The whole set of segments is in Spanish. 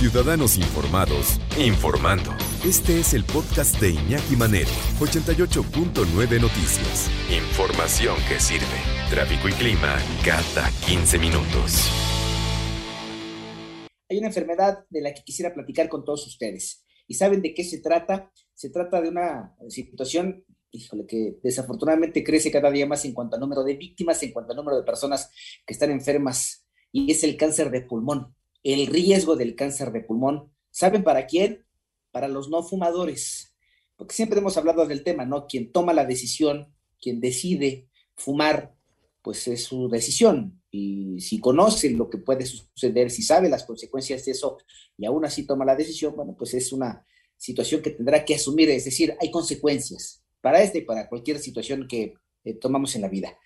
Ciudadanos informados, informando. Este es el podcast de Iñaki Manero, 88.9 Noticias. Información que sirve. Tráfico y clima cada 15 minutos. Hay una enfermedad de la que quisiera platicar con todos ustedes. ¿Y saben de qué se trata? Se trata de una situación híjole, que desafortunadamente crece cada día más en cuanto al número de víctimas, en cuanto al número de personas que están enfermas, y es el cáncer de pulmón. El riesgo del cáncer de pulmón, ¿saben para quién? Para los no fumadores. Porque siempre hemos hablado del tema, ¿no? Quien toma la decisión, quien decide fumar, pues es su decisión. Y si conoce lo que puede suceder, si sabe las consecuencias de eso y aún así toma la decisión, bueno, pues es una situación que tendrá que asumir. Es decir, hay consecuencias para esta y para cualquier situación que eh, tomamos en la vida.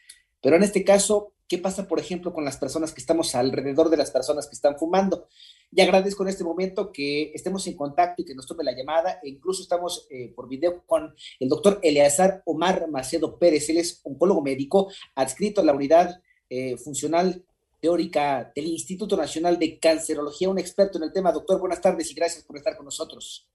Pero en este caso, ¿qué pasa, por ejemplo, con las personas que estamos alrededor de las personas que están fumando? Y agradezco en este momento que estemos en contacto y que nos tome la llamada. E incluso estamos eh, por video con el doctor Eleazar Omar Macedo Pérez. Él es oncólogo médico adscrito a la unidad eh, funcional teórica del Instituto Nacional de Cancerología, un experto en el tema. Doctor, buenas tardes y gracias por estar con nosotros.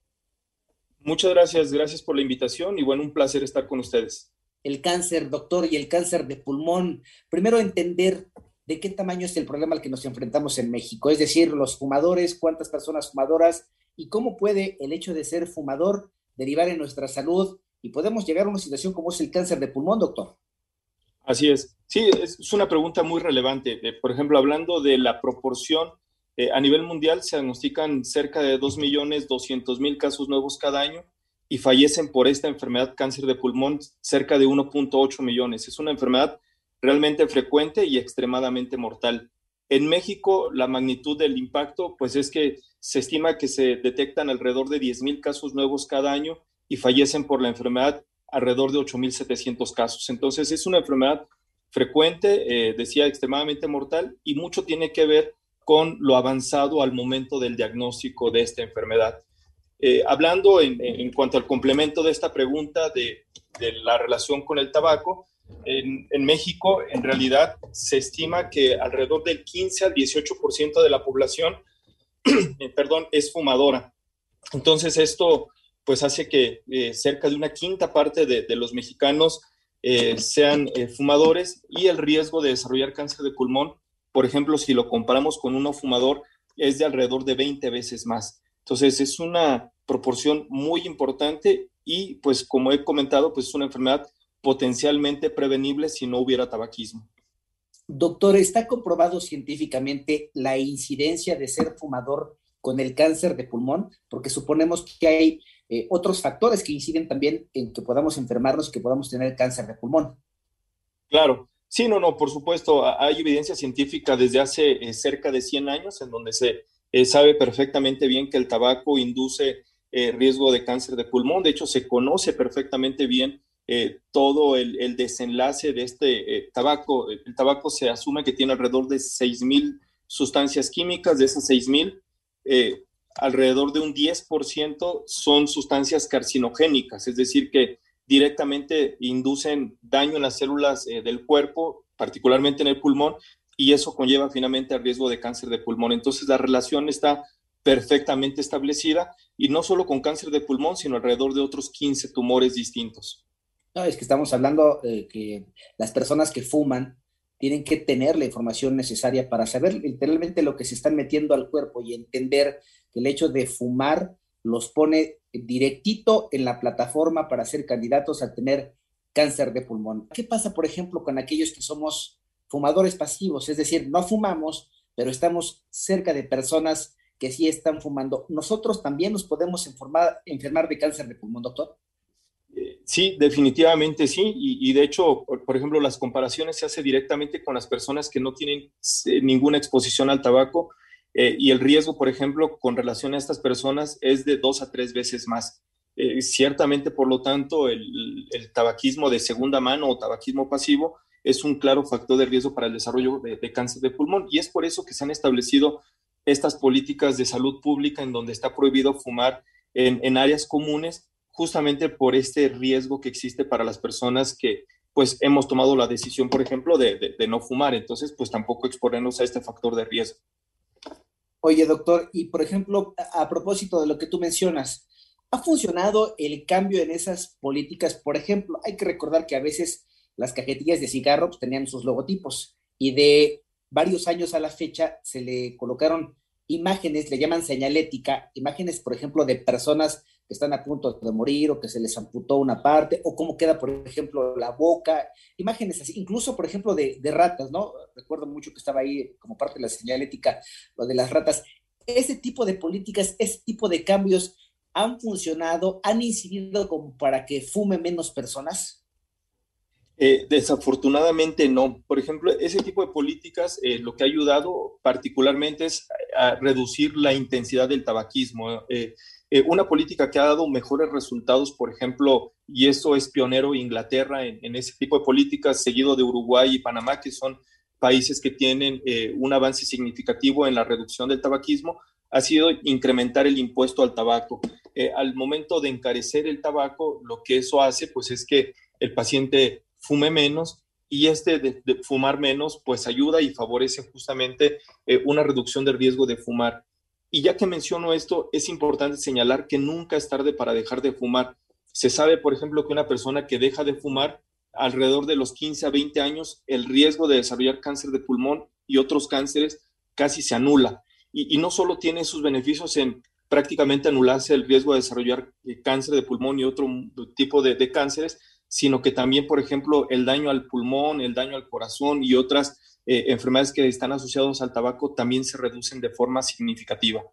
Muchas gracias, gracias por la invitación y bueno, un placer estar con ustedes. El cáncer, doctor, y el cáncer de pulmón. Primero entender de qué tamaño es el problema al que nos enfrentamos en México, es decir, los fumadores, cuántas personas fumadoras y cómo puede el hecho de ser fumador derivar en nuestra salud y podemos llegar a una situación como es el cáncer de pulmón, doctor. Así es. Sí, es una pregunta muy relevante. Eh, por ejemplo, hablando de la proporción eh, a nivel mundial se diagnostican cerca de 2.200.000 casos nuevos cada año y fallecen por esta enfermedad cáncer de pulmón cerca de 1.8 millones. Es una enfermedad realmente frecuente y extremadamente mortal. En México, la magnitud del impacto, pues es que se estima que se detectan alrededor de 10.000 casos nuevos cada año y fallecen por la enfermedad alrededor de 8.700 casos. Entonces, es una enfermedad frecuente, eh, decía, extremadamente mortal y mucho tiene que ver con lo avanzado al momento del diagnóstico de esta enfermedad. Eh, hablando en, cuanto al complemento de esta pregunta de, la relación con el tabaco, en, México en realidad se estima que alrededor del 15 al 18% de la población, eh, perdón, es fumadora. Entonces esto pues hace que eh, cerca de una quinta parte de, los mexicanos sean fumadores y el riesgo de desarrollar cáncer de pulmón por ejemplo, si lo comparamos con uno fumador, es de alrededor de 20 veces más. Entonces, es una proporción muy importante y, pues, como he comentado, pues es una enfermedad potencialmente prevenible si no hubiera tabaquismo. Doctor, ¿está comprobado científicamente la incidencia de ser fumador con el cáncer de pulmón? Porque suponemos que hay eh, otros factores que inciden también en que podamos enfermarnos, que podamos tener cáncer de pulmón. Claro, Sí, no, no, por supuesto, hay evidencia científica desde hace eh, cerca de 100 años en donde se eh, sabe perfectamente bien que el tabaco induce eh, riesgo de cáncer de pulmón. De hecho, se conoce perfectamente bien todo el, desenlace de este tabaco. El tabaco se asume que tiene alrededor de 6.000 sustancias químicas. De esas 6.000, alrededor de un 10% son sustancias carcinogénicas, es decir, que directamente inducen daño en las células eh, del cuerpo, particularmente en el pulmón, y eso conlleva finalmente al riesgo de cáncer de pulmón. Entonces la relación está perfectamente establecida y no solo con cáncer de pulmón, sino alrededor de otros 15 tumores distintos. Es que estamos hablando de que las personas que fuman tienen que tener la información necesaria para saber literalmente lo que se están metiendo al cuerpo y entender que el hecho de fumar los pone directito en la plataforma para ser candidatos a tener cáncer de pulmón. ¿Qué pasa, por ejemplo, con aquellos que somos fumadores pasivos? Es decir, no fumamos, pero estamos cerca de personas que sí están fumando. ¿Nosotros también nos podemos enfermar de cáncer de pulmón, doctor? Sí, definitivamente sí. Y, de hecho, por, ejemplo, las comparaciones se hacen directamente con las personas que no tienen eh, ninguna exposición al tabaco eh, y el riesgo, por ejemplo, con relación a estas personas es de dos a tres veces más. Eh, ciertamente, por lo tanto, el, tabaquismo de segunda mano o tabaquismo pasivo es un claro factor de riesgo para el desarrollo de, de cáncer de pulmón y es por eso que se han establecido estas políticas de salud pública en donde está prohibido fumar en, en áreas comunes justamente por este riesgo que existe para las personas que pues hemos tomado la decisión, por ejemplo, de, no fumar. Entonces, pues tampoco exponernos a este factor de riesgo. Oye, doctor, y por ejemplo, a, propósito de lo que tú mencionas, ¿ha funcionado el cambio en esas políticas? Por ejemplo, hay que recordar que a veces las cajetillas de cigarros pues, tenían sus logotipos y de varios años a la fecha se le colocaron imágenes, le llaman señalética, imágenes, por ejemplo, de personas que están a punto de morir o que se les amputó una parte, o cómo queda, por ejemplo, la boca, imágenes así, incluso, por ejemplo, de, ratas, ¿no? Recuerdo mucho que estaba ahí como parte de la señalética, lo de las ratas. Ese tipo de políticas, ese tipo de cambios han funcionado, han incidido como para que fume menos personas. Eh, desafortunadamente no. Por ejemplo, ese tipo de políticas eh, lo que ha ayudado particularmente es a reducir la intensidad del tabaquismo. Eh, una política que ha dado mejores resultados, por ejemplo, y eso es pionero Inglaterra en, ese tipo de políticas, seguido de Uruguay y Panamá, que son países que tienen un avance significativo en la reducción del tabaquismo, ha sido incrementar el impuesto al tabaco. Al momento de encarecer el tabaco, lo que eso hace, pues es que el paciente fume menos y este de, fumar menos, pues ayuda y favorece justamente una reducción del riesgo de fumar. Y ya que menciono esto, es importante señalar que nunca es tarde para dejar de fumar. Se sabe, por ejemplo, que una persona que deja de fumar alrededor de los 15 a 20 años, el riesgo de desarrollar cáncer de pulmón y otros cánceres casi se anula. Y, no solo tiene sus beneficios en prácticamente anularse el riesgo de desarrollar eh, cáncer de pulmón y otro tipo de cánceres, sino que también, por ejemplo, el daño al pulmón, el daño al corazón y otras eh, enfermedades que están asociadas al tabaco también se reducen de forma significativa.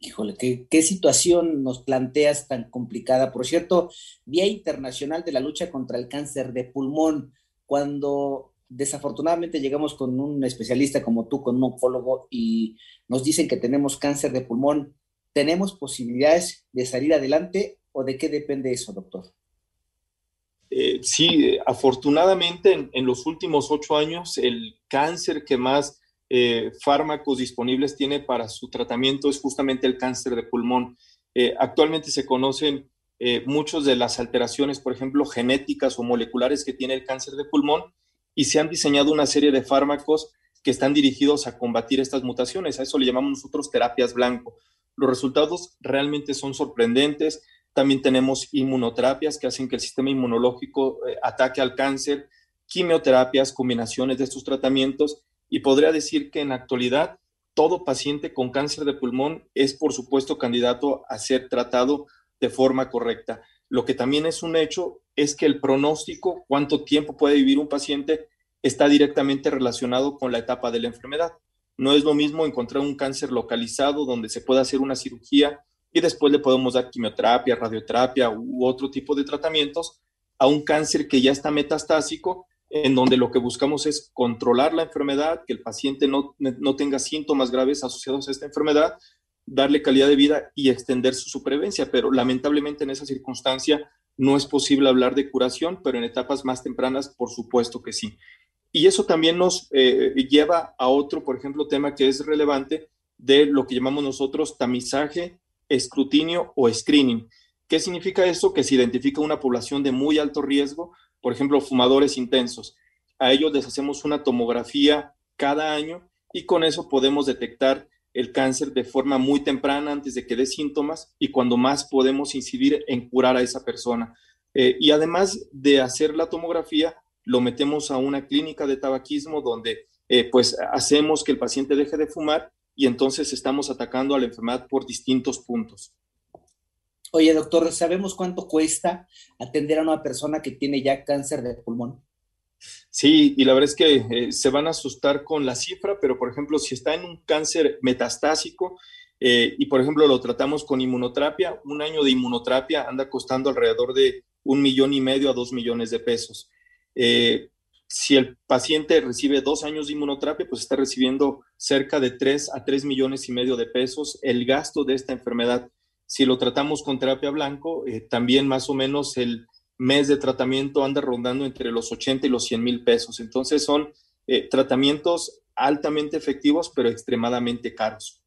Híjole, ¿qué, qué, situación nos planteas tan complicada. Por cierto, Día Internacional de la Lucha contra el Cáncer de Pulmón, cuando desafortunadamente llegamos con un especialista como tú, con un oncólogo, y nos dicen que tenemos cáncer de pulmón, ¿tenemos posibilidades de salir adelante o de qué depende eso, doctor? Eh, sí, afortunadamente en, los últimos ocho años el cáncer que más eh, fármacos disponibles tiene para su tratamiento es justamente el cáncer de pulmón. Eh, actualmente se conocen muchas de las alteraciones, por ejemplo, genéticas o moleculares que tiene el cáncer de pulmón y se han diseñado una serie de fármacos que están dirigidos a combatir estas mutaciones. A eso le llamamos nosotros terapias blanco. Los resultados realmente son sorprendentes también tenemos inmunoterapias que hacen que el sistema inmunológico eh, ataque al cáncer, quimioterapias, combinaciones de estos tratamientos. Y podría decir que en la actualidad todo paciente con cáncer de pulmón es, por supuesto, candidato a ser tratado de forma correcta. Lo que también es un hecho es que el pronóstico, cuánto tiempo puede vivir un paciente, está directamente relacionado con la etapa de la enfermedad. No es lo mismo encontrar un cáncer localizado donde se pueda hacer una cirugía y después le podemos dar quimioterapia, radioterapia u otro tipo de tratamientos a un cáncer que ya está metastásico, en donde lo que buscamos es controlar la enfermedad, que el paciente no, no tenga síntomas graves asociados a esta enfermedad, darle calidad de vida y extender su supervivencia. Pero lamentablemente en esa circunstancia no es posible hablar de curación, pero en etapas más tempranas, por supuesto que sí. Y eso también nos eh, lleva a otro, por ejemplo, tema que es relevante de lo que llamamos nosotros tamizaje escrutinio o screening. ¿Qué significa eso? Que se identifica una población de muy alto riesgo, por ejemplo, fumadores intensos. A ellos les hacemos una tomografía cada año y con eso podemos detectar el cáncer de forma muy temprana antes de que dé síntomas y cuando más podemos incidir en curar a esa persona. Eh, y además de hacer la tomografía, lo metemos a una clínica de tabaquismo donde eh, pues hacemos que el paciente deje de fumar y entonces estamos atacando a la enfermedad por distintos puntos. Oye, doctor, ¿sabemos cuánto cuesta atender a una persona que tiene ya cáncer de pulmón? Sí, y la verdad es que eh, se van a asustar con la cifra, pero por ejemplo, si está en un cáncer metastásico, Eh, y por ejemplo, lo tratamos con inmunoterapia. Un año de inmunoterapia anda costando alrededor de un millón y medio a dos millones de pesos. Eh, si el paciente recibe dos años de inmunoterapia, pues está recibiendo cerca de tres a tres millones y medio de pesos el gasto de esta enfermedad. Si lo tratamos con terapia blanco, eh, también más o menos el mes de tratamiento anda rondando entre los 80 y los 100 mil pesos. Entonces son eh, tratamientos altamente efectivos, pero extremadamente caros.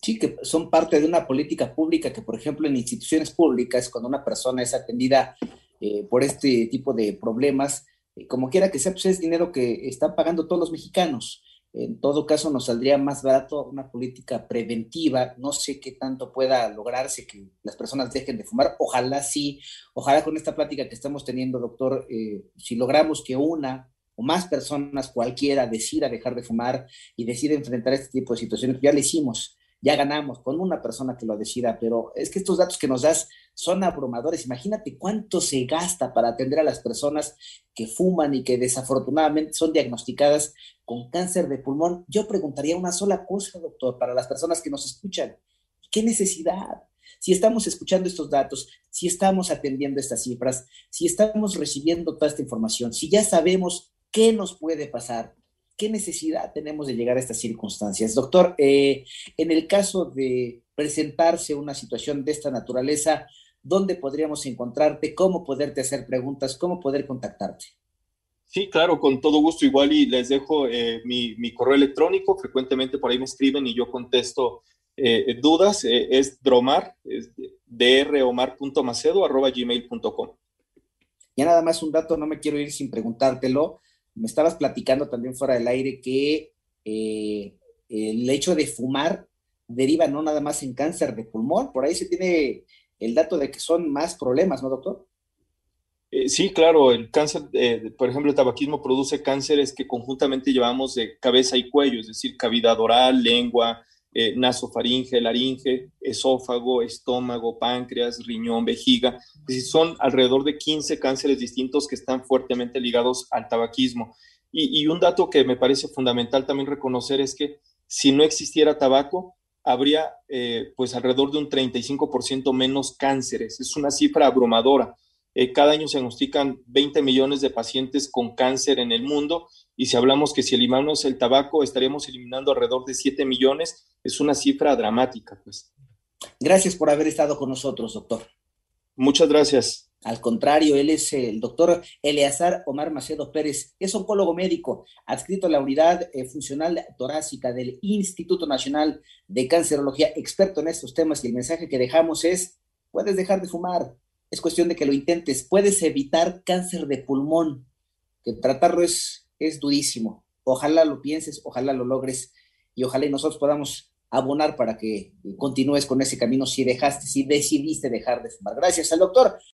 Sí, que son parte de una política pública que, por ejemplo, en instituciones públicas, cuando una persona es atendida eh, por este tipo de problemas, como quiera que sea, pues es dinero que están pagando todos los mexicanos. En todo caso, nos saldría más barato una política preventiva. No sé qué tanto pueda lograrse que las personas dejen de fumar. Ojalá sí, ojalá con esta plática que estamos teniendo, doctor, eh, si logramos que una o más personas, cualquiera, decida dejar de fumar y decida enfrentar este tipo de situaciones, ya lo hicimos ya ganamos con una persona que lo decida, pero es que estos datos que nos das son abrumadores. Imagínate cuánto se gasta para atender a las personas que fuman y que desafortunadamente son diagnosticadas con cáncer de pulmón. Yo preguntaría una sola cosa, doctor, para las personas que nos escuchan. ¿Qué necesidad? Si estamos escuchando estos datos, si estamos atendiendo estas cifras, si estamos recibiendo toda esta información, si ya sabemos qué nos puede pasar, ¿qué necesidad tenemos de llegar a estas circunstancias? Doctor, eh, en el caso de presentarse una situación de esta naturaleza, ¿dónde podríamos encontrarte? ¿Cómo poderte hacer preguntas? ¿Cómo poder contactarte? Sí, claro, con todo gusto. Igual y les dejo eh, mi, correo electrónico. Frecuentemente por ahí me escriben y yo contesto eh, dudas. es dromar, es dromar.macedo arroba gmail.com. Ya nada más un dato, no me quiero ir sin preguntártelo me estabas platicando también fuera del aire que eh, el hecho de fumar deriva no nada más en cáncer de pulmón, por ahí se tiene el dato de que son más problemas, ¿no, doctor? Eh, sí, claro, el cáncer, eh, por ejemplo, el tabaquismo produce cánceres que conjuntamente llevamos de cabeza y cuello, es decir, cavidad oral, lengua, eh, nasofaringe, laringe, esófago, estómago, páncreas, riñón, vejiga. son alrededor de 15 cánceres distintos que están fuertemente ligados al tabaquismo. Y, un dato que me parece fundamental también reconocer es que si no existiera tabaco, habría eh, pues alrededor de un 35% menos cánceres. Es una cifra abrumadora. Eh, cada año se diagnostican 20 millones de pacientes con cáncer en el mundo y si hablamos que si eliminamos el tabaco estaríamos eliminando alrededor de 7 millones, es una cifra dramática. Pues. Gracias por haber estado con nosotros, doctor. Muchas gracias. Al contrario, él es el doctor Eleazar Omar Macedo Pérez, es oncólogo médico, adscrito a la unidad eh, funcional torácica del Instituto Nacional de Cancerología, experto en estos temas y el mensaje que dejamos es, puedes dejar de fumar, es cuestión de que lo intentes. Puedes evitar cáncer de pulmón, que tratarlo es, es durísimo. Ojalá lo pienses, ojalá lo logres y ojalá y nosotros podamos abonar para que continúes con ese camino si dejaste, si decidiste dejar de fumar. Gracias al doctor